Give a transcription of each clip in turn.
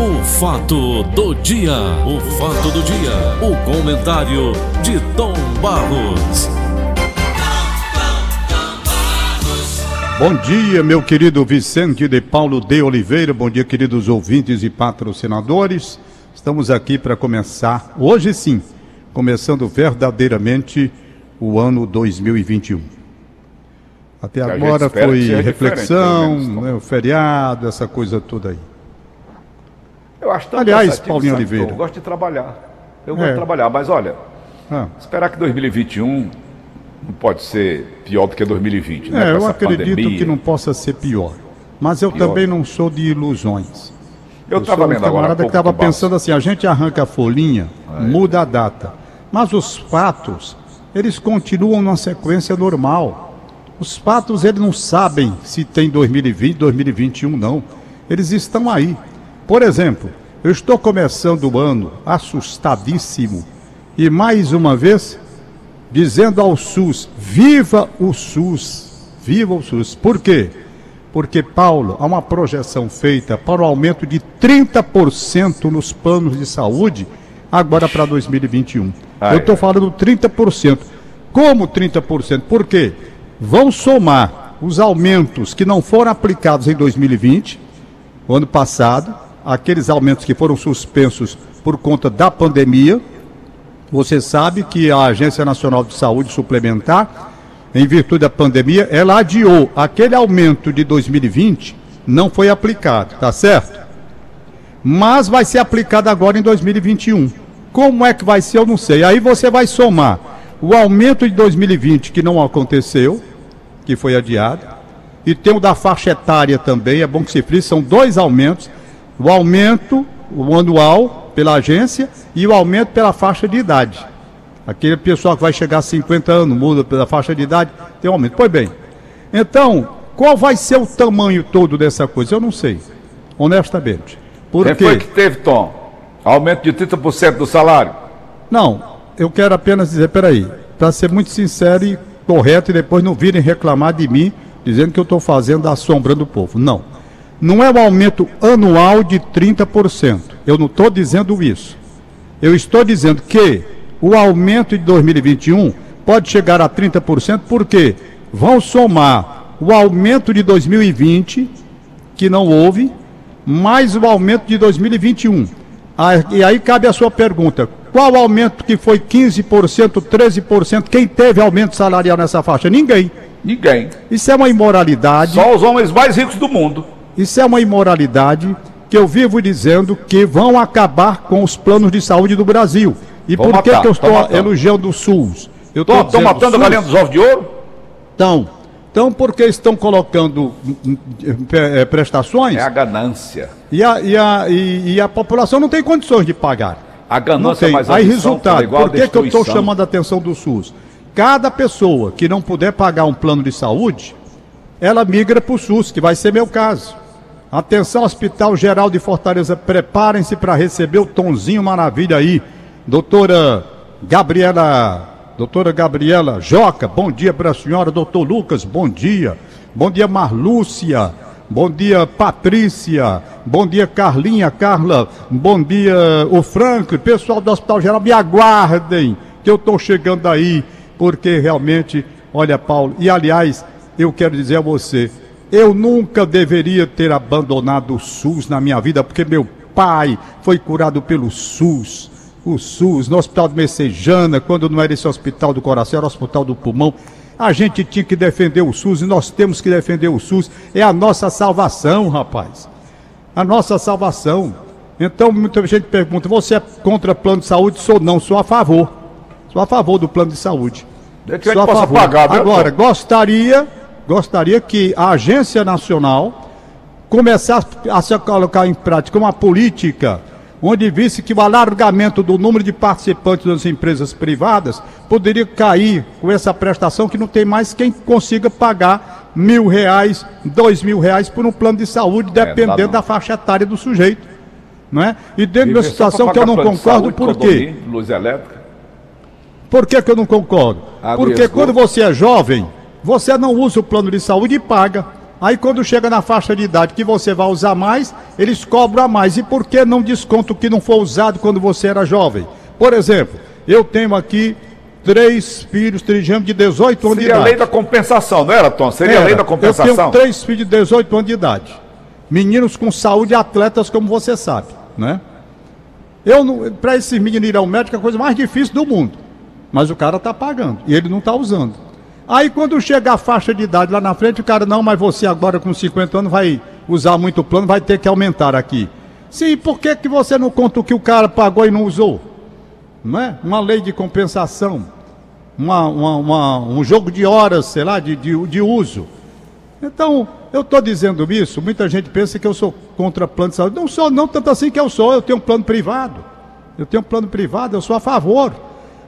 O fato do dia, o fato do dia, o comentário de Tom Barros. Bom dia, meu querido Vicente de Paulo de Oliveira. Bom dia, queridos ouvintes e patrocinadores. Estamos aqui para começar, hoje sim, começando verdadeiramente o ano 2021. Até agora foi reflexão, menos, né, o feriado, essa coisa toda aí. Eu acho tão Aliás, Paulinho sabe, Oliveira. Eu gosto de trabalhar. Eu gosto É. de trabalhar, mas olha, Ah, esperar que 2021 não pode ser pior do que 2020, né? é, eu acredito pandemia. que não possa ser pior. Mas eu Pior. também não sou de ilusões. Eu estava agora. há camarada que estava pensando assim, a gente arranca a folhinha, É. muda a data. Mas os fatos, eles continuam numa sequência normal. Os fatos, eles não sabem se tem 2020, 2021, não. Eles estão aí. Por exemplo, eu estou começando o ano assustadíssimo. E mais uma vez, dizendo ao SUS: viva o SUS! Viva o SUS! Por quê? Porque, Paulo, há uma projeção feita para o aumento de 30% nos planos de saúde agora para 2021. Ai, Eu estou falando 30%. Como 30%? Por quê? Vão somar os aumentos que não foram aplicados em 2020, o ano passado, aqueles aumentos que foram suspensos por conta da pandemia. Você sabe que a Agência Nacional de Saúde Suplementar, em virtude da pandemia, ela adiou aquele aumento de 2020, não foi aplicado, tá certo? Mas vai ser aplicado agora em 2021. Como é que vai ser, eu não sei. Aí você vai somar o aumento de 2020 que não aconteceu, que foi adiado, e tem o da faixa etária também, é bom que se frise, são dois aumentos. O aumento, o anual, pela agência, e o aumento pela faixa de idade. Aquele pessoal que vai chegar a 50 anos, muda pela faixa de idade, tem um aumento. Pois bem, então, qual vai ser o tamanho todo dessa coisa? Eu não sei, honestamente. Por Quem quê? foi que teve, Tom? Aumento de 30% do salário? Não, eu quero apenas dizer, peraí, para ser muito sincero e correto, e depois não virem reclamar de mim, dizendo que eu estou fazendo assombrando o povo. Não. Não é um aumento anual de 30%. Eu não estou dizendo isso. Eu estou dizendo que o aumento de 2021 pode chegar a 30%, porque vão somar o aumento de 2020, que não houve, mais o aumento de 2021. Ah, e aí cabe a sua pergunta: qual aumento que foi 15%, 13%? Quem teve aumento salarial nessa faixa? Ninguém. Ninguém. Isso é uma imoralidade. Só os homens mais ricos do mundo. Isso é uma imoralidade que eu vivo dizendo que vão acabar com os planos de saúde do Brasil. E Vão por que, matar, que eu tão estou elogiando o SUS? Eu matando a SUS, galinha dos ovos de ouro? Então, então porque estão colocando eh, prestações É a ganância. e, a, e, a, e, e a população não tem condições de pagar. A ganância mais Aí, resultado, igual por que, que eu estou chamando a atenção do SUS? Cada pessoa que não puder pagar um plano de saúde, ela migra para o SUS, que vai ser meu caso. Atenção, Hospital Geral de Fortaleza, preparem-se para receber o Tonzinho Maravilha aí. Doutora Gabriela, doutora Gabriela Joca, bom dia para a senhora. Doutor Lucas, bom dia. Bom dia, Marlúcia. Bom dia, Patrícia. Bom dia, Carlinha, Carla. Bom dia, o Franklin. Pessoal do Hospital Geral, me aguardem, que eu estou chegando aí, porque realmente, olha, Paulo, e aliás, eu quero dizer a você, eu nunca deveria ter abandonado o SUS na minha vida, porque meu pai foi curado pelo SUS. O SUS, no Hospital de Messejana, quando não era esse Hospital do Coração, era o Hospital do Pulmão. A gente tinha que defender o SUS e nós temos que defender o SUS. É a nossa salvação, rapaz. A nossa salvação. Então, muita gente pergunta: você é contra plano de saúde? Sou não, sou a favor. Sou a favor do plano de saúde. Sou a favor. pagar, Agora, gostaria, gostaria que a Agência Nacional começasse a se colocar em prática uma política onde visse que o alargamento do número de participantes das empresas privadas poderia cair com essa prestação que não tem mais quem consiga pagar mil reais, dois mil reais por um plano de saúde, dá dependendo não. da faixa etária do sujeito. Não é? E dentro de uma situação que eu não concordo, saúde, por quê? Luz elétrica. Por que, que eu não concordo? Água e Porque quando você é jovem, você não usa o plano de saúde e paga. Aí quando chega na faixa de idade que você vai usar mais, eles cobram a mais. E por que não desconto o que não foi usado quando você era jovem? Por exemplo, eu tenho aqui três filhos trigêmeos de 18 anos Seria de idade. a lei da compensação, não era, Tom? Seria a lei da Eu compensação? tenho três filhos de 18 anos de idade. Meninos com saúde, atletas, como você sabe, né? Eu não, para esses meninos ir ao médico é a coisa mais difícil do mundo. Mas o cara está pagando e ele não está usando. Aí quando chega a faixa de idade lá na frente, o cara, não, mas você agora com 50 anos vai usar muito plano, vai ter que aumentar aqui. Sim, por que, que você não conta o que o cara pagou e não usou? Não é? Uma lei de compensação, uma, uma- uma- um jogo de horas, sei lá, de, de, de uso. Então, eu estou dizendo isso, muita gente pensa que eu sou contra plano de saúde. Não sou, não tanto assim que eu sou, eu tenho um plano privado. Eu tenho um plano privado, eu sou a favor.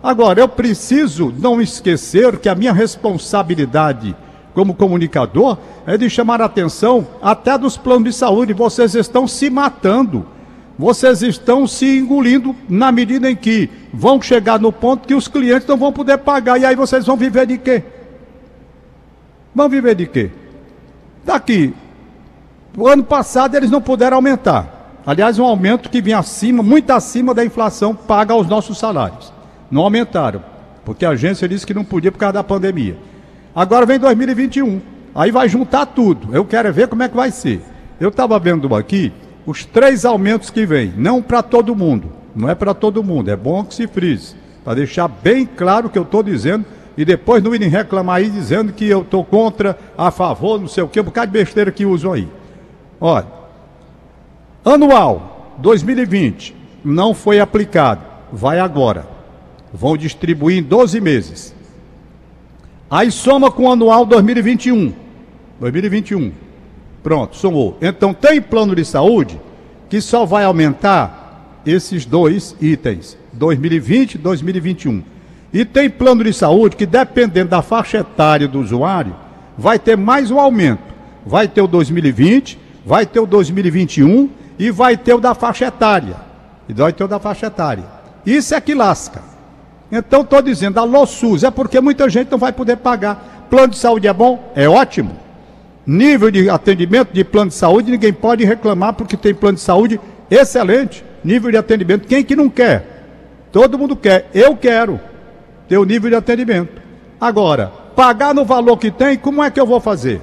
Agora, eu preciso não esquecer que a minha responsabilidade como comunicador é de chamar a atenção até dos planos de saúde. Vocês estão se matando. Vocês estão se engolindo na medida em que vão chegar no ponto que os clientes não vão poder pagar. E aí vocês vão viver de quê? Vão viver de quê? Daqui. O ano passado eles não puderam aumentar. Aliás, um aumento que vinha acima, muito acima da inflação paga aos nossos salários. Não aumentaram, porque a agência disse que não podia por causa da pandemia. Agora vem 2021. Aí vai juntar tudo. Eu quero ver como é que vai ser. Eu estava vendo aqui os três aumentos que vem, não para todo mundo. Não é para todo mundo, é bom que se frise. Para deixar bem claro o que eu estou dizendo e depois não irem reclamar aí dizendo que eu estou contra, a favor, não sei o que, um bocado de besteira que usam aí. Olha, anual 2020 não foi aplicado, vai agora. Vão distribuir em 12 meses. Aí soma com o anual 2021. 2021. Pronto, somou. Então tem plano de saúde que só vai aumentar esses dois itens, 2020 e 2021. E tem plano de saúde que, dependendo da faixa etária do usuário, vai ter mais um aumento. Vai ter o 2020, vai ter o 2021 e vai ter o da faixa etária. E vai ter o da faixa etária. Isso é que lasca. Então estou dizendo, alô SUS, é porque muita gente não vai poder pagar. Plano de saúde é bom? É ótimo. Nível de atendimento de plano de saúde, ninguém pode reclamar porque tem plano de saúde excelente. Nível de atendimento, quem que não quer? Todo mundo quer. Eu quero ter o nível de atendimento. Agora, pagar no valor que tem, como é que eu vou fazer?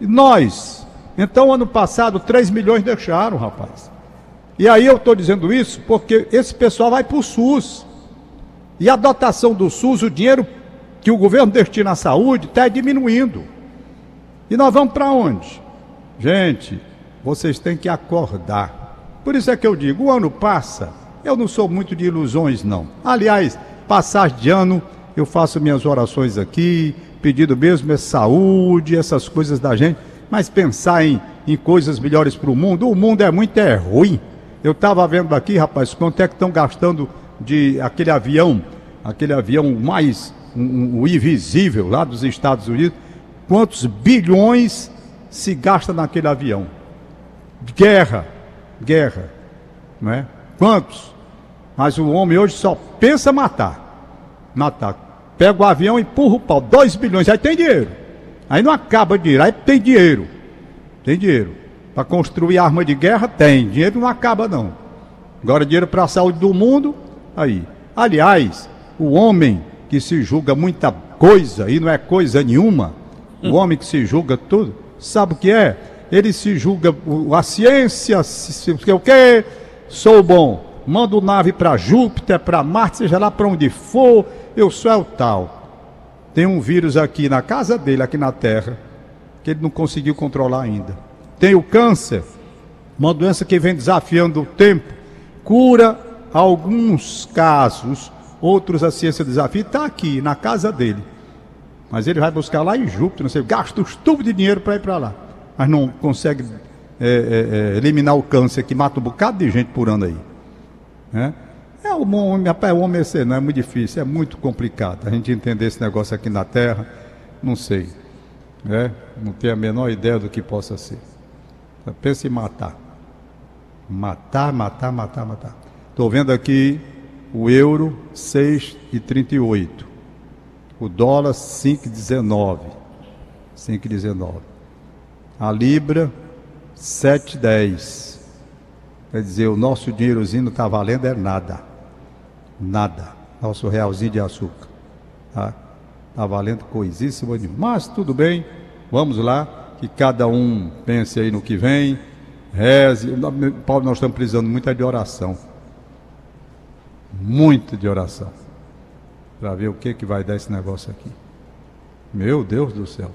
Nós. Então, ano passado, 3 milhões deixaram, rapaz. E aí eu estou dizendo isso porque esse pessoal vai para o SUS. E a dotação do SUS, o dinheiro que o governo destina à saúde, está diminuindo. E nós vamos para onde? Gente, vocês têm que acordar. Por isso é que eu digo, o ano passa, eu não sou muito de ilusões, não. Aliás, passagem de ano, eu faço minhas orações aqui, pedido mesmo é saúde, essas coisas da gente, mas pensar em, em coisas melhores para o mundo, o mundo é muito é ruim. Eu estava vendo aqui, rapaz, quanto é que estão gastando de aquele avião, aquele avião mais, um, um, invisível lá dos Estados Unidos, quantos bilhões se gasta naquele avião? Guerra, guerra, não é? Quantos? Mas o homem hoje só pensa matar, matar. Pega o avião e empurra o pau, 2 bilhões, aí tem dinheiro. Aí não acaba de dinheiro, aí tem dinheiro. Tem dinheiro. Para construir arma de guerra, tem. Dinheiro não acaba, não. Agora, dinheiro para a saúde do mundo, aí. Aliás, o homem que se julga muita coisa e não é coisa nenhuma, o homem que se julga tudo, sabe o que é? Ele se julga a ciência, se, o quê? Sou bom. Mando nave para Júpiter, para Marte, seja lá para onde for, eu sou é o tal. Tem um vírus aqui na casa dele, aqui na Terra, que ele não conseguiu controlar ainda. Tem o câncer, uma doença que vem desafiando o tempo, cura alguns casos, outros a ciência desafia, está aqui, na casa dele. Mas ele vai buscar lá em Júpiter, não sei, gasta os tubos de dinheiro para ir para lá. Mas não consegue é, é, é, eliminar o câncer que mata um bocado de gente por ano aí. Né? É o homem, rapaz, o homem é não é muito difícil, é muito complicado. A gente entender esse negócio aqui na Terra, não sei. Né? Não tenho a menor ideia do que possa ser. Pensa em matar. Matar, matar, matar, matar. Estou vendo aqui o euro 6,38. O dólar 5,19. 5,19. A Libra, 7,10. Quer dizer, o nosso dinheirozinho não está valendo é nada. Nada. Nosso realzinho de açúcar. Tá, tá valendo coisíssima nenhuma. Mas tudo bem, vamos lá, que cada um pense aí no que vem. Reze. Paulo, nós estamos precisando muito de oração. Muito de oração. Para ver o que, que vai dar esse negócio aqui. Meu Deus do céu.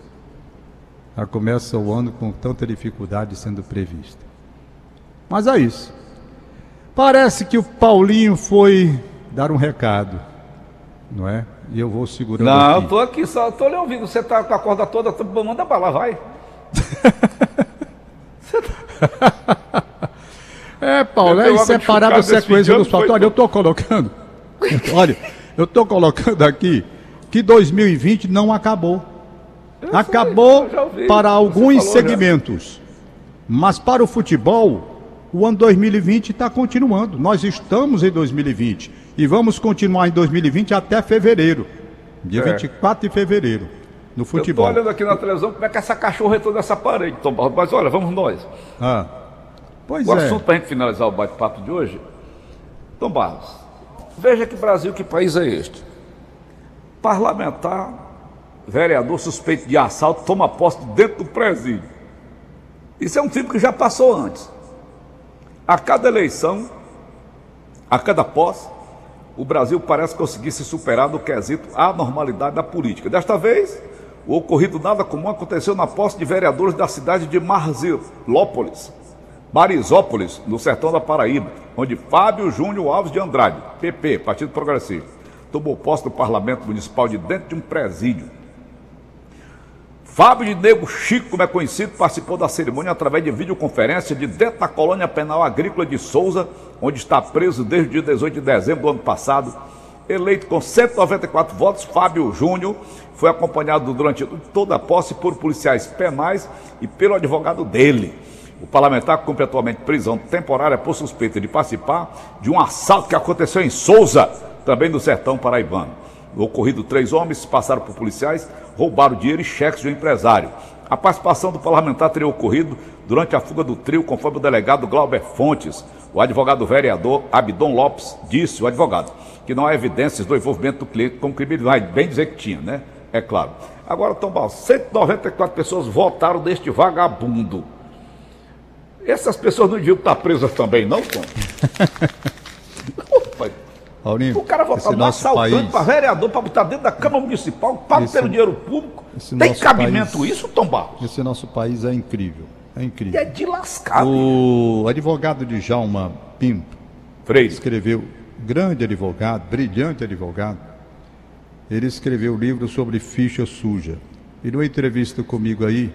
Já começa o ano com tanta dificuldade sendo prevista. Mas é isso. Parece que o Paulinho foi dar um recado, não é? E eu vou segurando Não, aqui. eu tô aqui só, tô lhe ouvindo. Você tá com a corda toda, manda pra lá, vai. É, Paulo, é de inseparável chucada sequência dos fatos. Olha, eu estou colocando. Olha, eu estou colocando aqui que 2020 não acabou. sei, acabou eu já ouvi. para alguns falou já. segmentos. Mas para o futebol, o ano 2020 está continuando. Nós estamos em 2020 e vamos continuar em 2020 até fevereiro. Dia É. 24 de fevereiro. No Eu tô futebol. olhando aqui na televisão como é que essa cachorra entrou nessa parede, Tom Barros. Mas olha, vamos nós. Ah. Pois O é. assunto para a gente finalizar o bate-papo de hoje. Tom Barros, veja que Brasil, que país é este? Parlamentar, vereador suspeito de assalto, toma posse dentro do presídio. Isso é um tipo que já passou antes. A cada eleição, a cada posse, o Brasil parece conseguir se superar no quesito anormalidade da política. Desta vez, o ocorrido nada comum aconteceu na posse de vereadores da cidade de Marzilópolis, Marisópolis, no sertão da Paraíba, onde Fábio Júnior Alves de Andrade, PP, Partido Progressista, tomou posse do Parlamento Municipal de dentro de um presídio. Fábio de Nego Chico, como é conhecido, participou da cerimônia através de videoconferência de dentro da colônia penal agrícola de Souza, onde está preso desde o dia 18 de dezembro do ano passado. Eleito com 194 votos, Fábio Júnior foi acompanhado durante toda a posse por policiais penais e pelo advogado dele. O parlamentar cumpre atualmente prisão temporária por suspeita de participar de um assalto que aconteceu em Souza, também no sertão paraibano. No ocorrido, três homens passaram por policiais, roubaram dinheiro e cheques de um empresário. A participação do parlamentar teria ocorrido durante a fuga do trio, conforme o delegado Glauber Fontes. O advogado vereador Abdon Lopes disse, o advogado, que não há evidências do envolvimento do cliente com crime, vai bem dizer que tinha, né? É claro. Agora, Tom Bal, 194 pessoas votaram neste vagabundo. Essas pessoas não deviam estar presas também, não, Tom? Opa, o cara no nosso assaltante para vereador, para botar dentro da Câmara Municipal, pago Esse- pelo dinheiro público. Tem cabimento país- isso, Tom Barros? esse nosso país é incrível. É incrível. É de lascar. O advogado de Djalma Pinto Freire. escreveu, grande advogado, brilhante advogado, ele escreveu um livro sobre ficha suja. E numa entrevista comigo aí,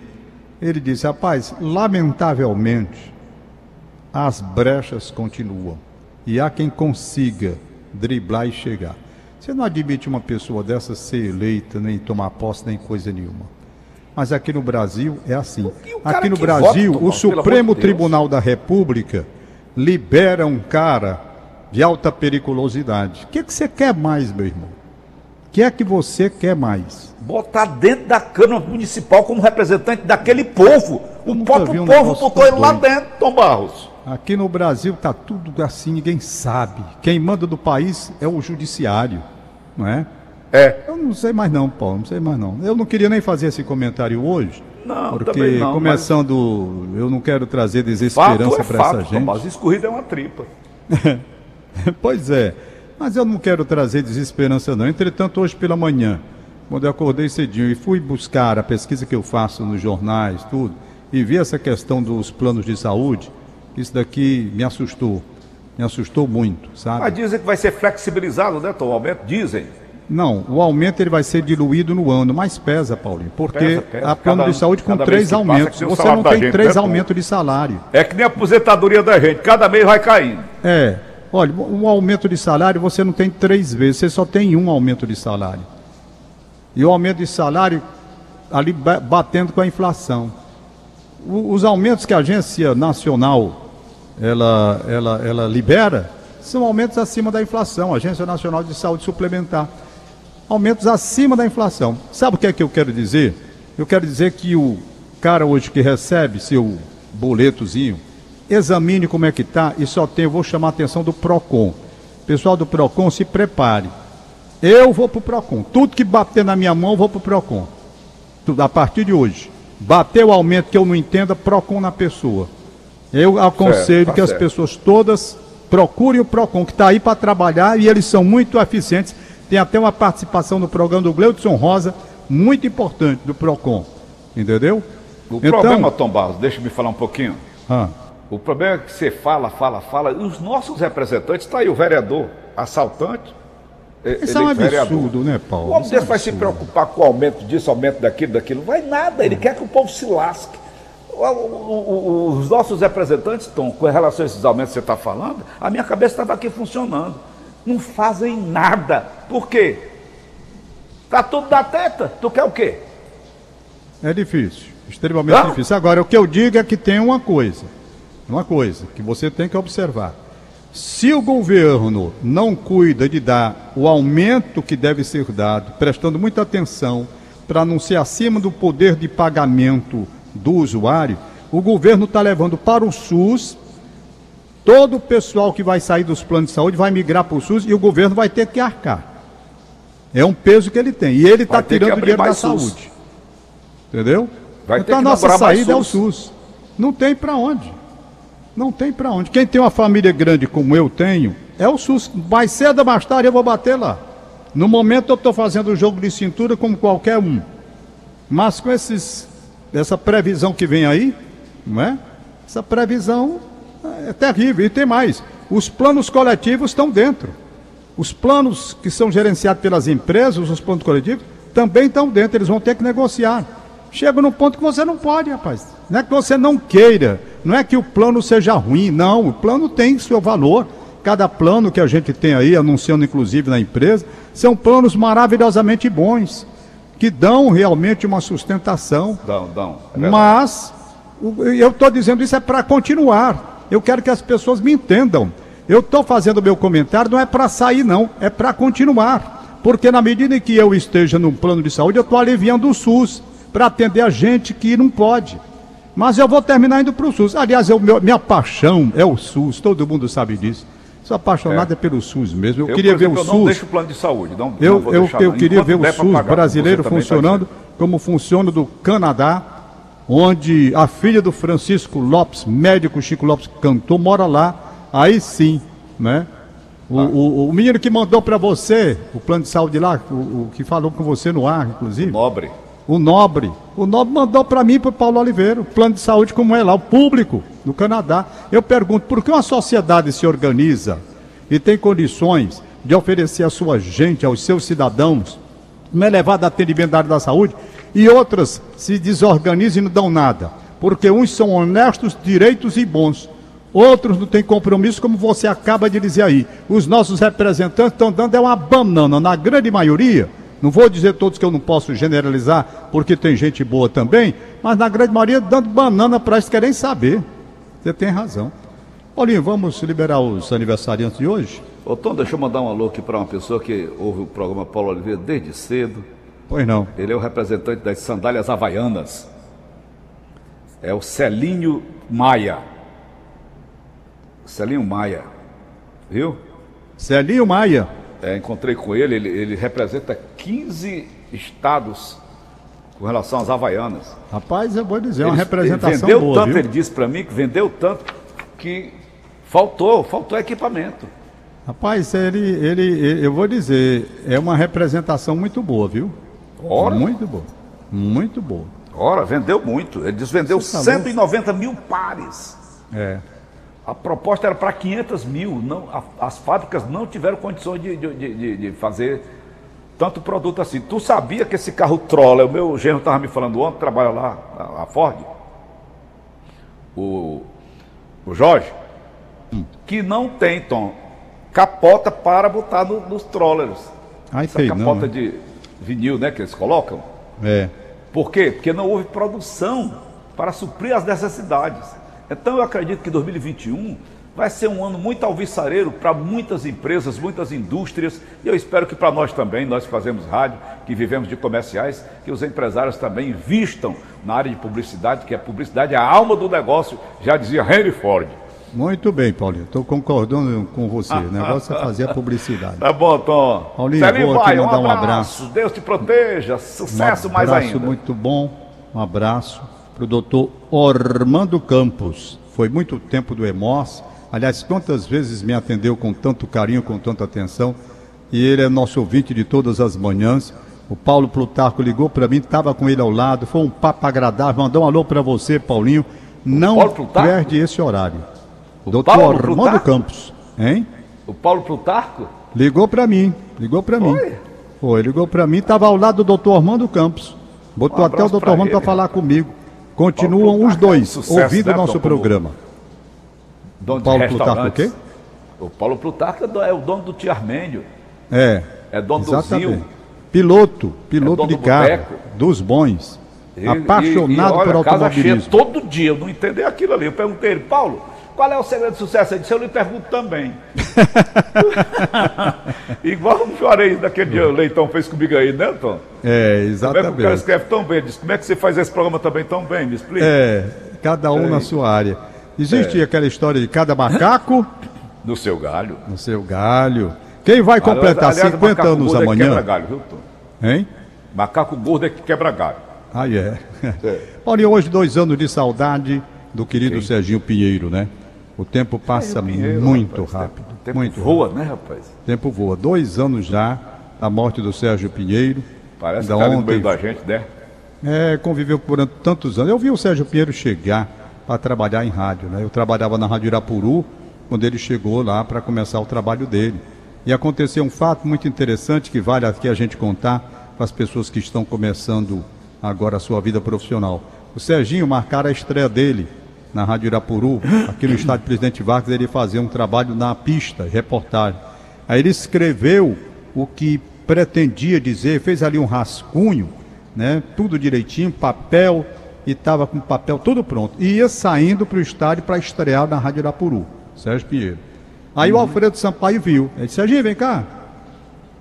ele disse, rapaz, lamentavelmente, as brechas continuam. E há quem consiga driblar e chegar. Você não admite uma pessoa dessa ser eleita, nem tomar posse, nem coisa nenhuma. Mas aqui no Brasil é assim. Aqui no Brasil, vota, o Supremo de. Tribunal da República libera um cara de alta periculosidade. O que, que você quer mais, meu irmão? O que é que você quer mais? Botar dentro da Câmara Municipal como representante daquele povo. O próprio um povo botou ele lá dentro, Tom Barros. Aqui no Brasil tá tudo assim, ninguém sabe. Quem manda do país é o judiciário, não é? É. Eu não sei mais não, Paulo, não sei mais não. Eu não queria nem fazer esse comentário hoje, Não, porque também não, começando, eu não quero trazer desesperança é para essa gente. Barros. Escorrida é uma tripa. pois é, mas eu não quero trazer desesperança não. Entretanto, hoje pela manhã, quando eu acordei cedinho e fui buscar a pesquisa que eu faço nos jornais, tudo, e vi essa questão dos planos de saúde, isso daqui me assustou. Me assustou muito, sabe? Mas dizem que vai ser flexibilizado, né, Tom? O aumento, dizem. Não, o aumento ele vai ser diluído no ano, mas pesa, Paulinho, porque Pesa, pesa. a plano Cada de saúde com três passa, aumentos. o Você não tem gente, três né, aumentos de salário. É que nem a aposentadoria da gente. Cada mês vai caindo. É, olha, um aumento de salário você não tem três vezes, você só tem um aumento de salário. E o aumento de salário ali ba- batendo com a inflação. O- os aumentos que a agência nacional ela, ela, ela libera são aumentos acima da inflação, Agência Nacional de Saúde Suplementar. Aumentos acima da inflação. Sabe o que é que eu quero dizer? Eu quero dizer que o, cara hoje que recebe seu boletozinho, examine como é que tá e só tem, eu vou chamar a atenção do PROCON. Pessoal do PROCON, se prepare. Eu vou pro PROCON. Tudo que bater na minha mão, eu vou pro PROCON. Tudo, a partir de hoje. Bateu o aumento que eu não entenda, PROCON na pessoa. Eu aconselho Certo, tá que as certo. pessoas todas procurem o PROCON, que está aí para trabalhar e eles são muito eficientes. Tem até uma participação no programa do Gleudson Rosa, muito importante do PROCON. Entendeu? O Então- problema, Tom Barros, deixa eu me falar um pouquinho. Ah, O problema é que você fala, fala, fala, e os nossos representantes, está aí o vereador assaltante. isso é um vereador. absurdo, né, O Paulo? homem Isso é desse vai se preocupar com o aumento disso, aumento daquilo, daquilo. Vai nada, ele quer que o povo se lasque. O- o- o- Os nossos representantes, Tom, com relação a esses aumentos que você está falando, a minha cabeça estava aqui funcionando. Não fazem nada. Por quê? Tá tudo da teta. Tu quer o quê? É difícil, extremamente Hã? difícil. Agora, o que eu digo é que tem uma coisa, uma coisa que você tem que observar. Se o governo não cuida de dar o aumento que deve ser dado, prestando muita atenção para não ser acima do poder de pagamento do usuário, o governo está levando para o SUS todo o pessoal que vai sair dos planos de saúde vai migrar para o SUS e o governo vai ter que arcar. É um peso que ele tem. E ele está tirando abrir dinheiro da SUS. saúde. Entendeu? Vai então a nossa saída é o. SUS. Não tem para onde. Não tem para onde. Quem tem uma família grande como eu tenho, é o SUS. Mais cedo mais tarde eu vou bater lá. No momento eu estou fazendo o jogo de cintura como qualquer um. Mas com esses, essa previsão que vem aí, não é? Essa previsão é terrível. E tem mais. Os planos coletivos estão dentro. Os planos que são gerenciados pelas empresas, os planos coletivos, também estão dentro. Eles vão ter que negociar. Chega num ponto que você não pode, rapaz. Não é que você não queira. Não é que o plano seja ruim. Não, o plano tem seu valor. Cada plano que a gente tem aí, anunciando inclusive na empresa, são planos maravilhosamente bons, que dão realmente uma sustentação. Dão, dão. É. Mas eu estou dizendo isso é para continuar. Eu quero que as pessoas me entendam. Eu estou fazendo o meu comentário, não é para sair, não, é para continuar. Porque na medida em que eu esteja num plano de saúde, eu estou aliviando o SUS para atender a gente que não pode. Mas eu vou terminar indo para o SUS. Aliás, eu, meu- minha paixão é o SUS, todo mundo sabe disso. Sou apaixonado é. pelo SUS mesmo. Eu, Eu, queria por ver exemplo, o eu não SUS. deixo o plano de saúde. Não, Eu, não eu, deixar, eu queria ver o SUS pagar, brasileiro tá funcionando dizendo. como funciona do Canadá, onde a filha do Francisco Lopes, médico Chico Lopes, cantor, mora lá. Aí sim, né? O, Ah. o, o menino que mandou para você, o plano de saúde lá, o, o que falou com você no ar, inclusive, Nobre. O Nobre. O Nobre mandou para mim para o Paulo Oliveira, o plano de saúde como é lá, o público do Canadá. Eu pergunto, por que uma sociedade se organiza e tem condições de oferecer à sua gente, aos seus cidadãos, um elevado atendimento da área da saúde, e outras se desorganizam e não dão nada? Porque uns são honestos, direitos e bons. Outros não têm compromisso, como você acaba de dizer aí. Os nossos representantes estão dando é uma banana, na grande maioria. Não vou dizer todos que eu não posso generalizar, porque tem gente boa também, mas na grande maioria dando banana para eles querem saber. Você tem razão. Paulinho, vamos liberar os aniversariantes de hoje? Ô Tom, deixa eu mandar um alô aqui para uma pessoa que ouve o programa Paulo Oliveira desde cedo. Pois não. Ele é o representante das sandálias havaianas. É o Celinho Maia. Celinho Maia. Viu? Celinho Maia. É, encontrei com ele, ele, ele representa 15 estados com relação às havaianas. Rapaz, eu vou dizer, é uma Ele- representação ele vendeu boa, tanto, viu? ele disse para mim que vendeu tanto que faltou, faltou equipamento. Rapaz, ele, ele, eu vou dizer, é uma representação muito boa, viu? Ora. Muito boa. Muito boa. Ora, vendeu muito. Ele disse vendeu Você tá 190 mil pares. É. A proposta era para 500 mil. Não, a- as fábricas não tiveram condições de, de- de- de- fazer tanto produto assim. Tu sabia que esse carro Troller, o meu genro estava me falando ontem, trabalha lá, a, a Ford, o, o Jorge, que não tem, Tom, capota para botar no- nos trollers. Aí Essa tem, capota não. né? de vinil, né, que eles colocam. É. Por quê? Porque não houve produção para suprir as necessidades. Então eu acredito que 2021 vai ser um ano muito alvissareiro para muitas empresas, muitas indústrias, e eu espero que para nós também, nós que fazemos rádio, que vivemos de comerciais, que os empresários também vistam na área de publicidade, que a publicidade é a alma do negócio, já dizia Henry Ford. Muito bem, Paulinho. Estou concordando com você. O negócio é fazer a publicidade. Tá bom, Tom. Paulinho, vou aqui mandar um abraço. Deus te proteja. Sucesso um mais ainda. Um abraço muito bom. Um abraço para o doutor Ormando Campos. Foi muito tempo do EMOS. Aliás, quantas vezes me atendeu com tanto carinho, com tanta atenção. E ele é nosso ouvinte de todas as manhãs. O Paulo Plutarco ligou para mim, estava com ele ao lado. Foi um papo agradável. Mandou um alô para você, Paulinho. Não perde esse horário. O Doutor Paulo Armando Plutarco? Campos, hein? O Paulo Plutarco? Ligou para mim, ligou para mim. Foi, ligou para mim, estava ao lado do doutor Armando Campos. Botou um até o doutor Armando para falar comigo. Continuam os dois é um ouvindo o né, nosso programa. Dono Paulo Plutarco o quê? O Paulo Plutarco é o dono do Tio Armênio. É. É dono exatamente. do Zil. Piloto, piloto é de carro, dos bons. E, apaixonado e, e, olha, por automobilismo. todo dia, eu não entendi aquilo ali. Eu perguntei ele, Paulo, qual é o segredo do sucesso? Ele disse, eu lhe pergunto também. Igual o Juarez daquele dia, o Leitão fez comigo aí, né, Tom? É, exatamente. Como é que o cara escreve tão bem? Diz, como é que você faz esse programa também tão bem? Me explica. É, cada um é. na sua área. Existe é. aquela história de cada macaco... No seu galho. No seu galho. Quem vai completar aliás, 50 anos amanhã? É que quebra galho, viu, Tom? Hein? Macaco gordo é que quebra galho. Ah, é. é. Olha, hoje dois anos de saudade do querido Sim. Serginho Pinheiro, né? O tempo passa Pinheiro, muito rapaz, rápido. O tempo muito voa, rápido. né, rapaz? O tempo voa. Dois anos já da morte do Sérgio Pinheiro. Parece que está ontem... no meio da gente, né? É, conviveu por tantos anos. Eu vi o Sérgio Pinheiro chegar para trabalhar em rádio, né? Eu trabalhava na Rádio Irapuru, quando ele chegou lá para começar o trabalho dele. E aconteceu um fato muito interessante que vale aqui a gente contar para as pessoas que estão começando agora a sua vida profissional. O Serginho marcara a estreia dele na Rádio Irapuru, aqui no estádio Presidente Vargas, ele fazia um trabalho na pista, reportagem. Aí ele escreveu o que pretendia dizer, fez ali um rascunho, né? Tudo direitinho, papel, e estava com o papel todo pronto. E ia saindo para o estádio para estrear na Rádio Irapuru, Sérgio Pinheiro. Aí uhum. o Alfredo Sampaio viu. Ele disse, Serginho, vem cá.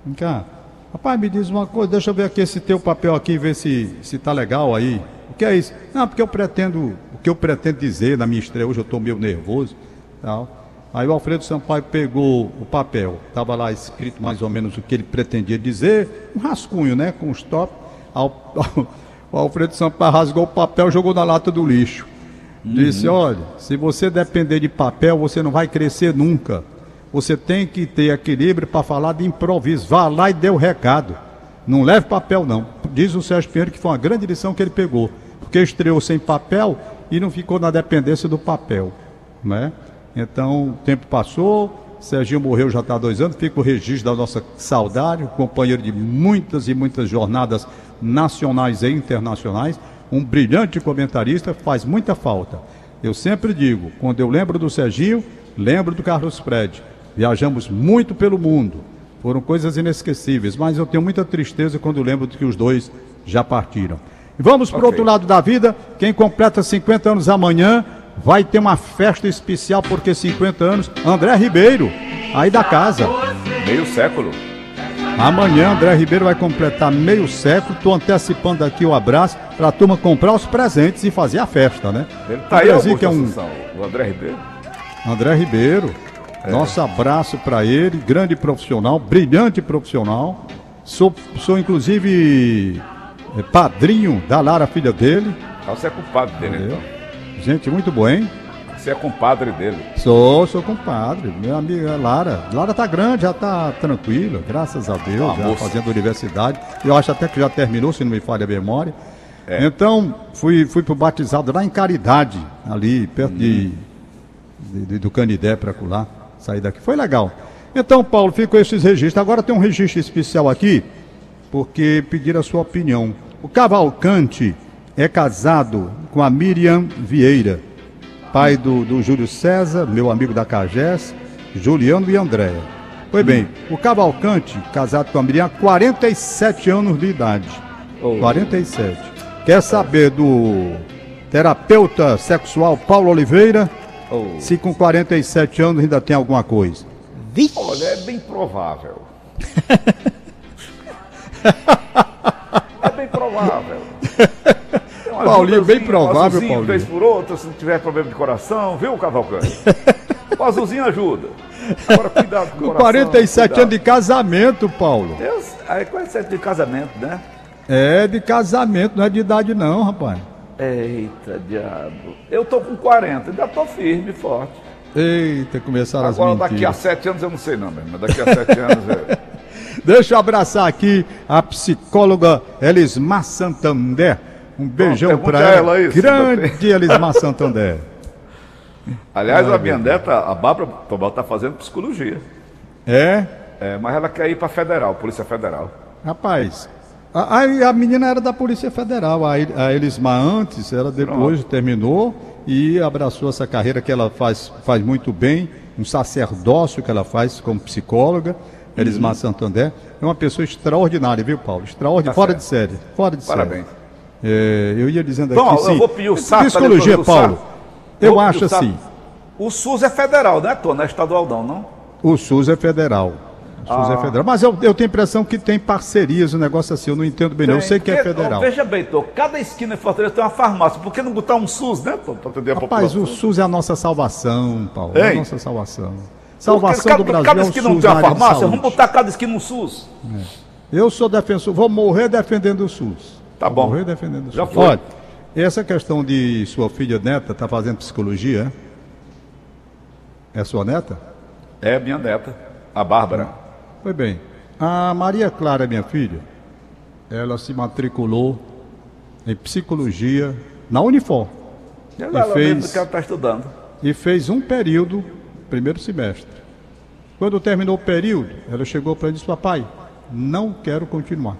Vem cá. Rapaz, me diz uma coisa, deixa eu ver aqui esse teu papel aqui, ver se, se tá legal aí. O que é isso? Não, porque eu pretendo que eu pretendo dizer na minha estreia, hoje eu estou meio nervoso. Tal. Aí o Alfredo Sampaio pegou o papel, estava lá escrito mais ou menos o que ele pretendia dizer, um rascunho, né, com os top. O Alfredo Sampaio rasgou o papel e jogou na lata do lixo. Uhum. Disse: olha, se você depender de papel, você não vai crescer nunca. Você tem que ter equilíbrio para falar de improviso. Vá lá e dê o recado. Não leve papel, não. Diz o Sérgio Pinheiro que foi uma grande lição que ele pegou. Porque estreou sem papel e não ficou na dependência do papel. Né? Então, o tempo passou, Serginho morreu já está há dois anos, fica o registro da nossa saudade, companheiro de muitas e muitas jornadas nacionais e internacionais, um brilhante comentarista, faz muita falta. Eu sempre digo, quando eu lembro do Serginho, lembro do Carlos Fred. Viajamos muito pelo mundo, foram coisas inesquecíveis, mas eu tenho muita tristeza quando lembro de que os dois já partiram. Vamos para o okay. outro lado da vida. Quem completa 50 anos amanhã vai ter uma festa especial, porque 50 anos, André Ribeiro, aí da casa. Meio século. Amanhã André Ribeiro vai completar meio século. Estou antecipando aqui o abraço para a turma comprar os presentes e fazer a festa, né? Ele tá aí, que é um... o André Ribeiro. André Ribeiro. É. Nosso abraço para ele, grande profissional, brilhante profissional. Sou, sou inclusive é padrinho da Lara, filha dele. Ah, você é compadre dele, Entendeu? então. Gente, muito bom, hein? Você é compadre dele? Sou, sou compadre. Minha amiga Lara. Lara tá grande, já tá tranquila, graças a Deus, ah, já moça. fazendo universidade. Eu acho até que já terminou, se não me falha a memória. É. Então, fui, fui pro batizado lá em Caridade, ali, perto hum. de, de, do Canidé para lá. Sair daqui. Foi legal. Então, Paulo, fico esses registros. Agora tem um registro especial aqui porque pediram a sua opinião. O Cavalcante é casado com a Miriam Vieira, pai do, do Júlio César, meu amigo da Cagés, Juliano e Andréia. Pois bem, o Cavalcante, casado com a Miriam, 47 anos de idade. Oh. 47. Quer saber do terapeuta sexual Paulo Oliveira? Oh. Se com 47 anos ainda tem alguma coisa. Olha, é bem provável. é bem provável. Paulinho, bem provável, Paulinho. Vez por outra, se não tiver problema de coração, viu, Cavalcante? o azulzinho ajuda. Agora, cuidado com o Com coração. 47 cuidado. anos de casamento, Paulo. Deus, aí 47 de casamento, né? É de casamento, não é de idade não, rapaz. Eita, diabo. Eu tô com 40, ainda tô firme, forte. Eita, começaram Agora, as daqui a mentiras. 7 anos eu não sei não. Mas daqui a 7 anos é. Deixa eu abraçar aqui a psicóloga Elismar Santander. Um beijão pergunte pra a ela. ela se Grande Elismar Santander. Aliás, a minha neta, a Bárbara Tobal, tá fazendo psicologia. É? É, mas ela quer ir pra Federal, Polícia Federal. Rapaz, a, a- menina era da Polícia Federal, a, a Elismar antes, ela depois terminou e abraçou essa carreira que ela faz, faz muito bem, um sacerdócio que ela faz como psicóloga. Uhum. Elismar Santander é uma pessoa extraordinária, viu, Paulo? Extraordinária, Tá fora certo. de série, fora de Parabéns. série. É, eu ia dizendo Bom, aqui, eu sim. vou pedir o SAP, Psicologia, Paulo. Eu pedir acho o assim, O SUS é federal, né, Tô? Não é estadual, não, não? o SUS é federal. O SUS Ah. é federal. Mas eu, eu tenho a impressão que tem parcerias, um negócio assim, eu não entendo bem, não. Eu Tem, sei que é federal. Veja bem, Tô, cada esquina em Fortaleza tem uma farmácia. Por que não botar um SUS, né, Tô? Pra atender a Rapaz, o população. SUS é a nossa salvação, Paulo. É a Ei. nossa salvação. Salvação cada, do Brasil cada é esquina não SUS tem uma farmácia, vamos botar cada esquina um SUS. Eu sou defensor, vou morrer defendendo o SUS. Tá Vou bom. Morrer defendendo o SUS. Já foi. Olha, essa questão de sua filha neta tá fazendo psicologia, é? É sua neta? É minha neta, a Bárbara. Foi bem. A Maria Clara, minha filha, ela se matriculou em psicologia na Unifor Ela, ela fez- que ela está estudando. e fez um período, primeiro semestre. Quando terminou o período, ela chegou para mim e disse: Papai, não quero continuar.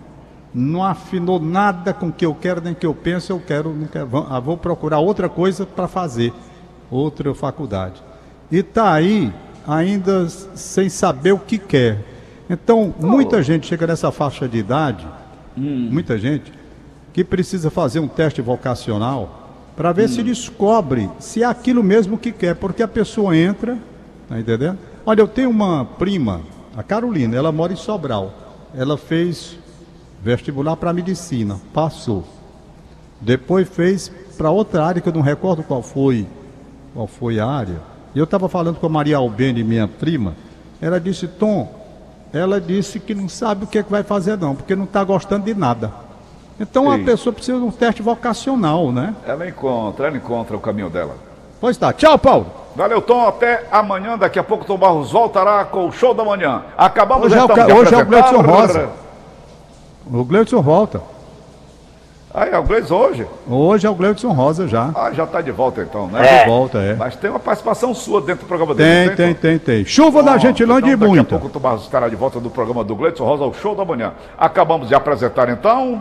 Não afinou nada com o que eu quero, nem o que eu penso, eu quero, não quero. Vou, ah, vou procurar outra coisa para fazer, outra faculdade. E está aí, ainda sem saber o que quer. Então, muita gente chega nessa faixa de idade, muita gente, que precisa fazer um teste vocacional para ver se descobre se é aquilo mesmo que quer, porque a pessoa entra, tá entendendo? Olha, eu tenho uma prima, a Carolina, ela mora em Sobral. Ela fez vestibular para medicina, passou. Depois fez para outra área que eu não recordo qual foi, qual foi a área. E eu estava falando com a Maria Albene, minha prima. Ela disse, Tom, ela disse que não sabe o que, é que vai fazer não, porque não está gostando de nada. Então a Sim. pessoa precisa de um teste vocacional, né? Ela encontra, ela encontra o caminho dela. Pois tá. Tchau, Paulo. Valeu, Tom. Até amanhã. Daqui a pouco, Tom Barros voltará com o show da manhã. Acabamos Hoje é o então de hoje é o apresentar- Gleudson Rosa. O Gleudson volta. Ah, é o Gleison hoje? Hoje é o Gleudson Rosa já. Ah, já está de volta então, né? De volta, é. Mas tem uma participação sua dentro do programa Tem, dele. não tem, Tom? tem, tem. Chuva da Pronto, Gentilândia então, e Daqui a pouco o Tom Barros estará de volta do programa do Gleison Rosa, o show da manhã. Acabamos de apresentar então.